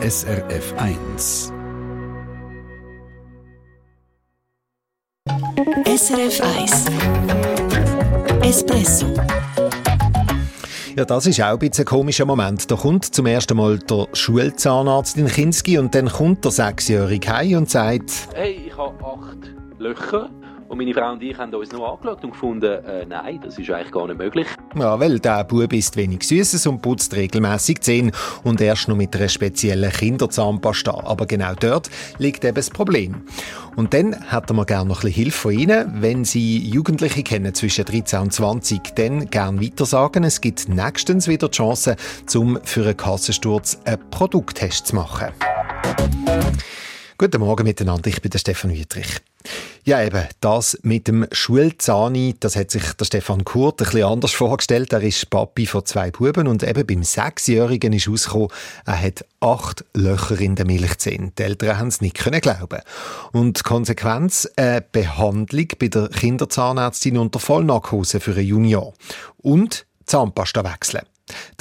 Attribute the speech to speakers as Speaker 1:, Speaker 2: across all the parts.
Speaker 1: SRF 1.
Speaker 2: SRF 1 Espresso
Speaker 3: ja, das ist auch ein bisschen ein komischer Moment. Da kommt zum ersten Mal der Schulzahnarzt in Kinski und dann kommt der Sechsjährige heim und sagt
Speaker 4: «Hey, ich habe acht Löcher und meine Frau und ich haben uns noch angeschaut und gefunden, äh, nein, das ist eigentlich gar nicht möglich.
Speaker 3: Ja, weil der Bub ist wenig Süßes und putzt regelmäßig Zähne und erst noch mit einer speziellen Kinderzahnpasta. Aber genau dort liegt eben das Problem. Und dann hätten wir gerne noch ein bisschen Hilfe von Ihnen. Wenn Sie Jugendliche kennen zwischen 13 und 20, dann gerne weitersagen. Es gibt nächstens wieder die Chance, um für einen Kassensturz einen Produkttest zu machen. Guten Morgen miteinander, ich bin der Stefan Wietrich. Ja, eben, das mit dem Schulzahni, das hat sich der Stefan Kurt ein bisschen anders vorgestellt. Er ist Papi von zwei Buben und eben beim Sechsjährigen ist rausgekommen, er hat acht Löcher in der Milchzähne. Die Eltern haben es nicht können glauben. Und Konsequenz, eine Behandlung bei der Kinderzahnärztin unter Vollnarkose für einen Junior. Und Zahnpasta wechseln.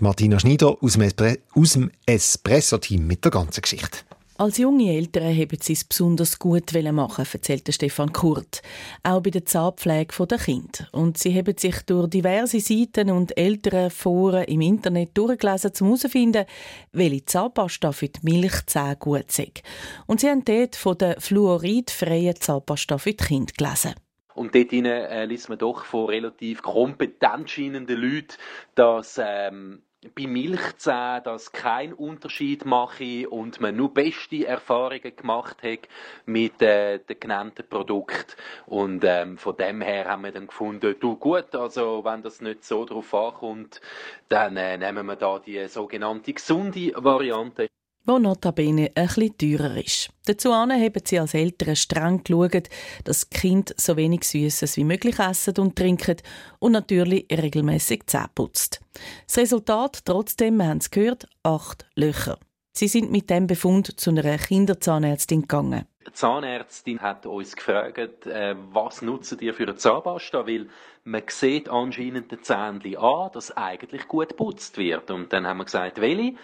Speaker 3: Die Martina Schneider aus dem Espresso-Team mit der ganzen Geschichte.
Speaker 5: Als junge Eltern haben sie es besonders gut machen, erzählte Stefan Kurt. Auch bei der Zahnpflege der Kinder. Und sie haben sich durch diverse Seiten und ältere Foren im Internet durchgelesen, um herauszufinden, welche Zahnpasta für die Milchzähne gut ist. Und sie haben dort von der fluoridfreien Zahnpasta für die Kinder gelesen.
Speaker 4: Und dort äh, liest man doch von relativ kompetent scheinenden Leuten, dass ähm, bei Milchzähnen das keinen Unterschied mache und man nur beste Erfahrungen gemacht hat mit äh, den genannten Produkten. Und ähm, von dem her haben wir dann gefunden, du gut, also wenn das nicht so drauf ankommt, dann äh, nehmen wir da die sogenannte gesunde Variante
Speaker 5: wo notabene ein bisschen teurer ist. Dazu haben sie als Eltern streng geschaut, dass die Kinder so wenig Süßes wie möglich essen und trinken und natürlich regelmäßig Zähne putzt. Das Resultat trotzdem, wir haben es gehört, acht Löcher. Sie sind mit dem Befund zu einer Kinderzahnärztin gegangen.
Speaker 4: Die Zahnärztin hat uns gefragt, äh, was nutzen die für eine Zahnpasta, weil man sieht anscheinend den Zähnchen an, dass eigentlich gut geputzt wird. Und dann haben wir gesagt, welche?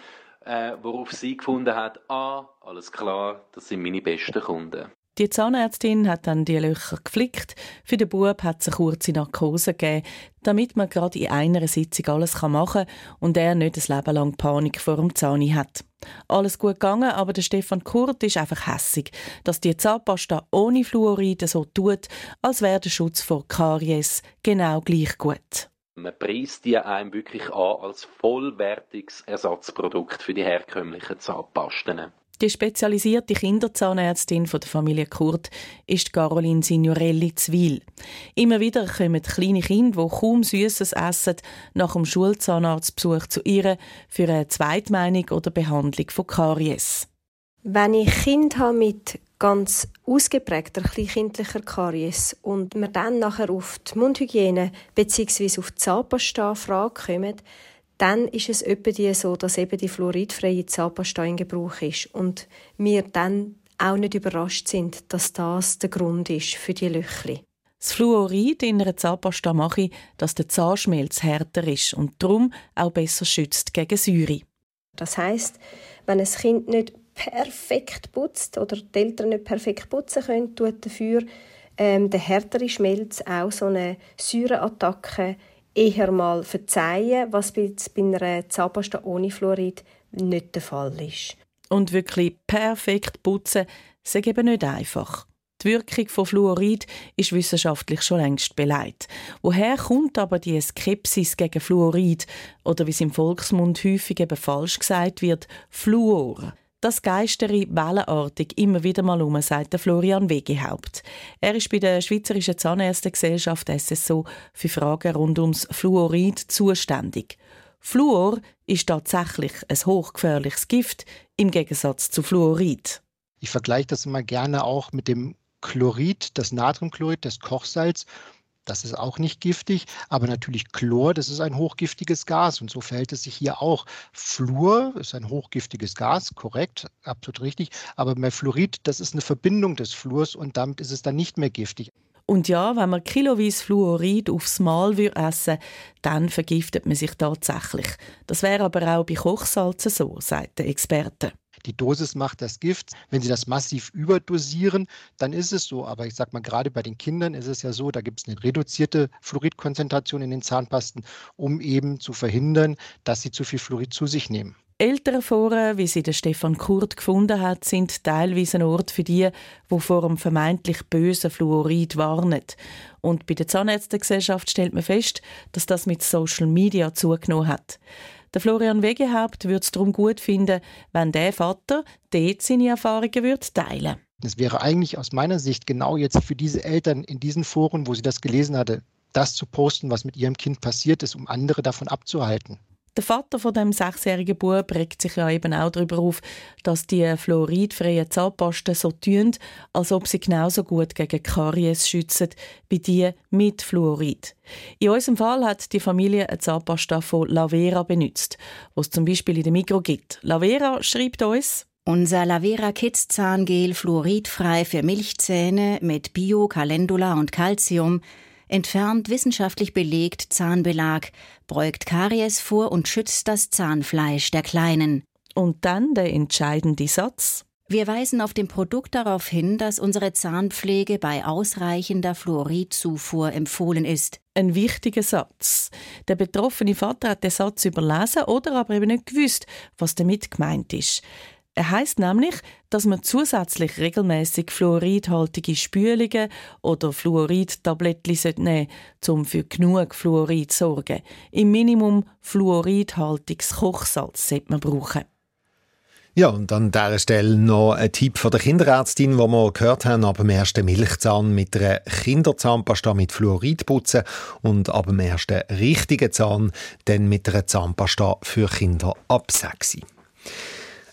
Speaker 4: Äh, worauf sie gefunden hat, ah, alles klar, das sind meine besten Kunden.
Speaker 5: Die Zahnärztin hat dann die Löcher geflickt. Für den Bub hat sie eine kurze Narkose gegeben, damit man gerade in einer Sitzung alles machen kann und er nicht ein Leben lang Panik vor dem Zahni hat. Alles gut gegangen, aber der Stefan Kurt ist einfach hässig, dass die Zahnpasta ohne Fluoride so tut, als wäre der Schutz vor Karies genau gleich gut.
Speaker 4: Man preist die einem wirklich an als vollwertiges Ersatzprodukt für die herkömmlichen Zahnpasten.
Speaker 5: Die spezialisierte Kinderzahnärztin von der Familie Kurt ist Caroline Signorelli Zwil. Immer wieder kommen kleine Kinder, die kaum Süßes essen, nach dem Schulzahnarztbesuch zu ihr für eine Zweitmeinung oder Behandlung von Karies.
Speaker 6: Wenn ich Kind habe mit ganz ausgeprägter kleinkindlicher Karies und wir dann nachher auf die Mundhygiene bzw. auf die Zahnpasta-Frage kommen, dann ist es etwa so, dass eben die fluoridfreie Zahnpasta in Gebrauch ist und wir dann auch nicht überrascht sind, dass das der Grund ist für die Löchli.
Speaker 5: Das Fluorid in einer Zahnpasta mache, dass der Zahnschmelz härter ist und darum auch besser schützt gegen Säure.
Speaker 6: Das heißt, wenn ein Kind nicht perfekt putzt oder die Eltern nicht perfekt putzen können, tut dafür ähm, der härtere Schmelz auch so eine Säureattacke eher mal verzeihen, was bei, bei einer Zahnpasta ohne Fluorid nicht der Fall ist.
Speaker 5: Und wirklich perfekt putzen, ist eben nicht einfach. Die Wirkung von Fluorid ist wissenschaftlich schon längst beleidigt. Woher kommt aber die Skepsis gegen Fluorid oder wie es im Volksmund häufig eben falsch gesagt wird, Fluor? Das geistere wellenartig immer wieder mal um, sagt Florian Wegehaupt. Er ist bei der Schweizerischen Zahnärztegesellschaft SSO für Fragen rund ums Fluorid zuständig. Fluor ist tatsächlich ein hochgefährliches Gift im Gegensatz zu Fluorid.
Speaker 7: Ich vergleiche das immer gerne auch mit dem Chlorid, das Natriumchlorid, das Kochsalz. Das ist auch nicht giftig, aber natürlich Chlor, das ist ein hochgiftiges Gas und so verhält es sich hier auch. Fluor ist ein hochgiftiges Gas, korrekt, absolut richtig, aber Fluorid, das ist eine Verbindung des Fluors und damit ist es dann nicht mehr giftig.
Speaker 5: Und ja, wenn man kiloweise Fluorid aufs Mal essen dann vergiftet man sich tatsächlich. Das wäre aber auch bei Kochsalzen so, sagt der Experte.
Speaker 7: Die Dosis macht das Gift. Wenn Sie das massiv überdosieren, dann ist es so. Aber ich sage mal, gerade bei den Kindern ist es ja so, da gibt es eine reduzierte Fluoridkonzentration in den Zahnpasten, um eben zu verhindern, dass sie zu viel Fluorid zu sich nehmen.
Speaker 5: Elternforen, wie sie der Stefan Kurt gefunden hat, sind teilweise ein Ort für die, die vor dem vermeintlich bösen Fluorid warnen. Und bei der Zahnärztegesellschaft stellt man fest, dass das mit Social Media zugenommen hat. Der Florian Wegehaupt würde es darum gut finden, wenn der Vater dort seine Erfahrungen würde teilen
Speaker 7: Es wäre eigentlich aus meiner Sicht genau jetzt für diese Eltern in diesen Foren, wo sie das gelesen hatte, das zu posten, was mit ihrem Kind passiert ist, um andere davon abzuhalten.
Speaker 5: Der Vater von dem sechsjährigen Bub regt sich ja eben auch darüber auf, dass die fluoridfreien Zahnpasten so tun, als ob sie genauso gut gegen Karies schützen wie die mit Fluorid. In unserem Fall hat die Familie eine Zahnpasta von Lavera benutzt, was zum Beispiel in der Mikro gibt. Lavera schreibt uns,
Speaker 2: unser Lavera Kids Zahngel fluoridfrei für Milchzähne mit Bio, Calendula und Calcium entfernt wissenschaftlich belegt Zahnbelag, beugt Karies vor und schützt das Zahnfleisch der Kleinen.
Speaker 5: Und dann der entscheidende Satz.
Speaker 2: Wir weisen auf dem Produkt darauf hin, dass unsere Zahnpflege bei ausreichender Fluoridzufuhr empfohlen ist.
Speaker 5: Ein wichtiger Satz. Der betroffene Vater hat den Satz überlesen oder aber eben nicht gewusst, was damit gemeint ist. Er heißt nämlich, dass man zusätzlich regelmäßig fluoridhaltige Spülungen oder Fluoridtablettchen nehmen sollte, um für genug Fluorid zu sorgen. Im Minimum fluoridhaltiges Kochsalz sollte man brauchen.
Speaker 3: Ja, und an dieser Stelle noch ein Tipp von der Kinderärztin, wo wir gehört haben, ab dem ersten Milchzahn mit einer Kinderzahnpasta mit Fluorid putzen und ab dem ersten richtigen Zahn dann mit einer Zahnpasta für Kinder ab 6.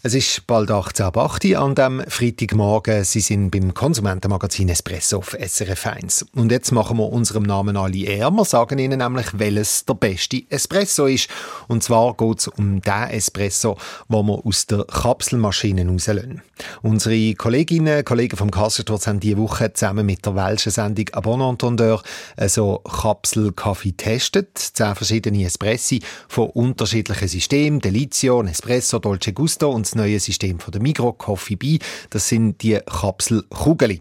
Speaker 3: Es ist bald 18.08 Uhr an diesem Freitagmorgen. Sie sind beim Konsumentenmagazin Espresso auf SRF 1. Und jetzt machen wir unserem Namen alle eher. Wir sagen Ihnen nämlich, welches der beste Espresso ist. Und zwar geht es um den Espresso, den wir aus der Kapselmaschine rauslösen. Unsere Kolleginnen und Kollegen vom Kassensturz haben diese Woche zusammen mit der welschen Sendung «A entendeur» also Kapselkaffee getestet. Zehn verschiedene Espressi von unterschiedlichen Systemen. Delizio, Espresso, Dolce Gusto und das neue System von der Migro Coffee Bee. Das sind die Kapselkugeli.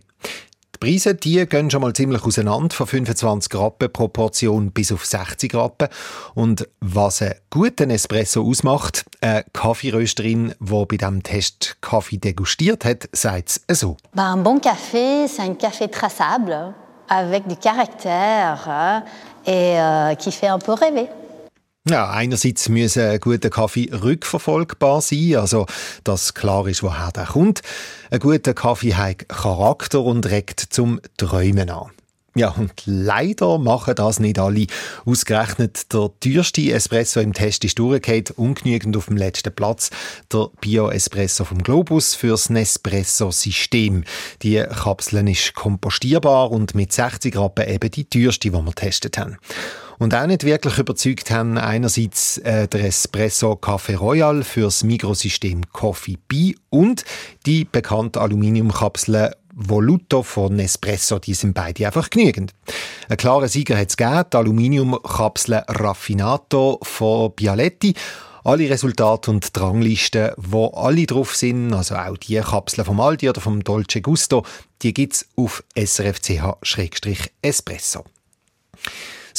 Speaker 3: Die Preise die gehen schon mal ziemlich auseinander, von 25 Rappen pro Portion bis auf 60 Rappen. Und was einen guten Espresso ausmacht, eine Kaffeerösterin, die bei diesem Test Kaffee degustiert hat, sagt es so.
Speaker 8: un bon café, c'est un café traçable, avec du caractère et euh, qui fait un rêver.
Speaker 3: Ja, einerseits müsse ein guter Kaffee rückverfolgbar sein, also dass klar ist, woher der kommt. Ein guter Kaffee hat Charakter und regt zum Träumen an. Ja, und leider machen das nicht alle. Ausgerechnet der teuerste Espresso im Test ist durchgefallen, ungenügend auf dem letzten Platz. Der Bio-Espresso vom Globus fürs Nespresso-System. Die Kapseln ist kompostierbar und mit 60 Rappen eben die teuerste, die wir getestet haben. Und auch nicht wirklich überzeugt haben einerseits äh, der Espresso Café Royal fürs Mikrosystem Coffee Bee und die bekannte Aluminiumkapsel Voluto von Nespresso, die sind beide einfach genügend. Ein klarer Sieger hat es gegeben, die Aluminiumkapsel Raffinato von Bialetti. Alle Resultate und Dranglisten, wo alle drauf sind, also auch die Kapseln vom Aldi oder vom Dolce Gusto, die gibt's auf srfch-espresso.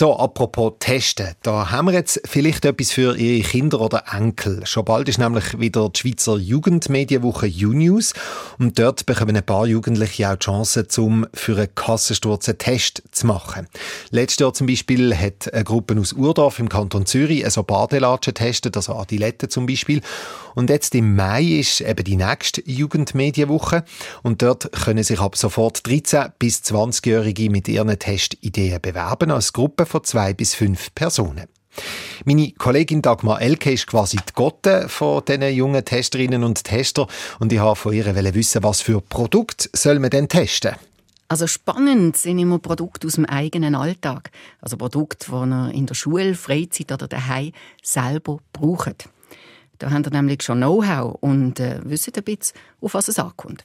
Speaker 3: So, apropos Testen. Da haben wir jetzt vielleicht etwas für Ihre Kinder oder Enkel. Schon bald ist nämlich wieder die Schweizer Jugendmedienwoche U-News. Und dort bekommen ein paar Jugendliche auch die Chance, zum für einen Kassensturz einen Test zu machen. Letztes Jahr zum Beispiel hat eine Gruppe aus Urdorf im Kanton Zürich so Badelatschen getestet, also Adilette zum Beispiel. Und jetzt im Mai ist eben die nächste Jugendmedienwoche. Und dort können sich ab sofort 13- bis 20-Jährige mit ihren Testideen bewerben als Gruppe von zwei bis fünf Personen. Meine Kollegin Dagmar Elke ist quasi die Gotte von diesen jungen Testerinnen und Tester und ich habe von ihr wissen, was für Produkte soll man denn testen?
Speaker 9: Also spannend sind immer Produkte aus dem eigenen Alltag. Also Produkte, die man in der Schule, Freizeit oder daheim selber braucht. Da haben ihr nämlich schon Know-how und äh, wissen ein bisschen, auf was es ankommt.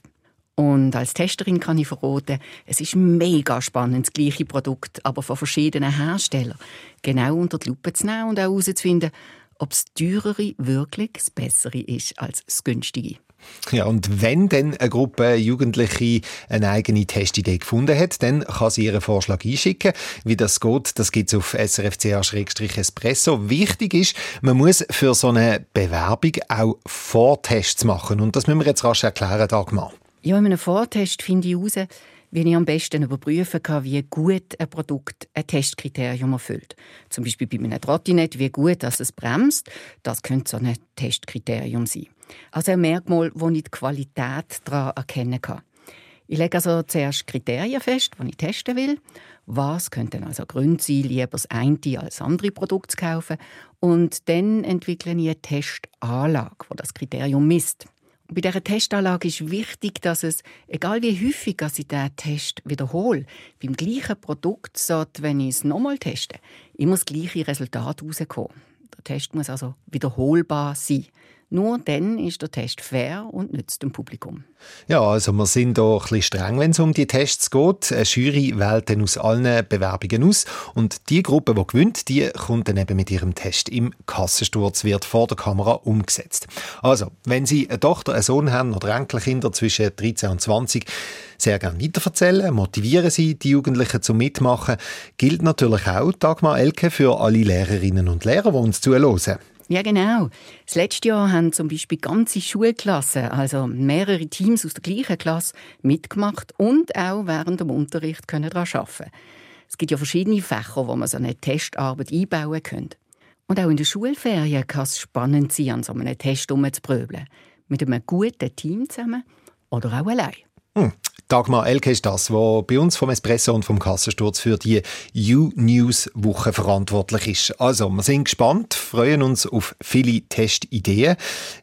Speaker 9: Und als Testerin kann ich verraten, es ist mega spannend, das gleiche Produkt, aber von verschiedenen Herstellern genau unter die Lupe zu nehmen und auch herauszufinden, ob das teurere wirklich das bessere ist als das günstige.
Speaker 3: Ja, und wenn dann eine Gruppe Jugendliche eine eigene Testidee gefunden hat, dann kann sie ihren Vorschlag einschicken. Wie das geht, das gibt es auf srfca-espresso. Wichtig ist, man muss für so eine Bewerbung auch Vortests machen. Und das müssen wir jetzt rasch erklären, Dagmar.
Speaker 9: Ja, in einem Vortest finde ich heraus, wie ich am besten überprüfen kann, wie gut ein Produkt ein Testkriterium erfüllt. Zum Beispiel bei einem Trottinett, wie gut dass es bremst. Das könnte so ein Testkriterium sein. Also ein Merkmal, wo ich die Qualität daran erkennen kann. Ich lege also zuerst Kriterien fest, die ich testen will. Was könnten also Gründe sein, lieber das eine als andere Produkt zu kaufen? Und dann entwickle ich eine Testanlage, die das Kriterium misst. Bei dieser Testanlage ist wichtig, dass es, egal wie häufig ich diesen Test wiederhole, beim gleichen Produkt sollte, wenn ich es nochmal teste, immer das gleiche Resultat herauskommen. Der Test muss also wiederholbar sein. Nur dann ist der Test fair und nützt dem Publikum.
Speaker 3: Ja, also wir sind hier ein bisschen streng, wenn es um die Tests geht. Eine Jury wählt dann aus allen Bewerbungen aus und die Gruppe, die gewinnt, die kommt dann eben mit ihrem Test im Kassensturz, wird vor der Kamera umgesetzt. Also, wenn Sie eine Tochter, einen Sohn haben oder Enkelkinder zwischen 13 und 20, sehr gerne weiterverzählen, motivieren Sie die Jugendlichen zum Mitmachen. Gilt natürlich auch Dagmar Elke für alle Lehrerinnen und Lehrer, die uns zuhören.
Speaker 9: Ja, genau. Das letzte Jahr haben zum Beispiel ganze Schulklassen, also mehrere Teams aus der gleichen Klasse, mitgemacht und auch während dem Unterricht können daran arbeiten. Es gibt ja verschiedene Fächer, wo man so eine Testarbeit einbauen kann. Und auch in der Schulferien kann es spannend sein, an so einem Test umzupröbeln. Mit einem guten Team zusammen oder auch allein.
Speaker 3: Hm. Dagmar Elke ist das, was bei uns vom Espresso und vom Kassensturz für die U-News-Woche verantwortlich ist. Also, wir sind gespannt, freuen uns auf viele Testideen,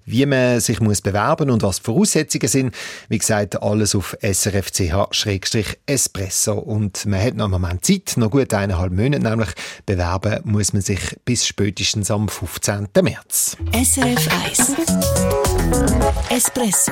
Speaker 3: wie man sich muss bewerben und was die Voraussetzungen sind. Wie gesagt, alles auf srfch-espresso. Und man hat noch einen Moment Zeit, noch gut eineinhalb Monate, nämlich bewerben muss man sich bis spätestens am 15. März.
Speaker 1: SRF 1 Espresso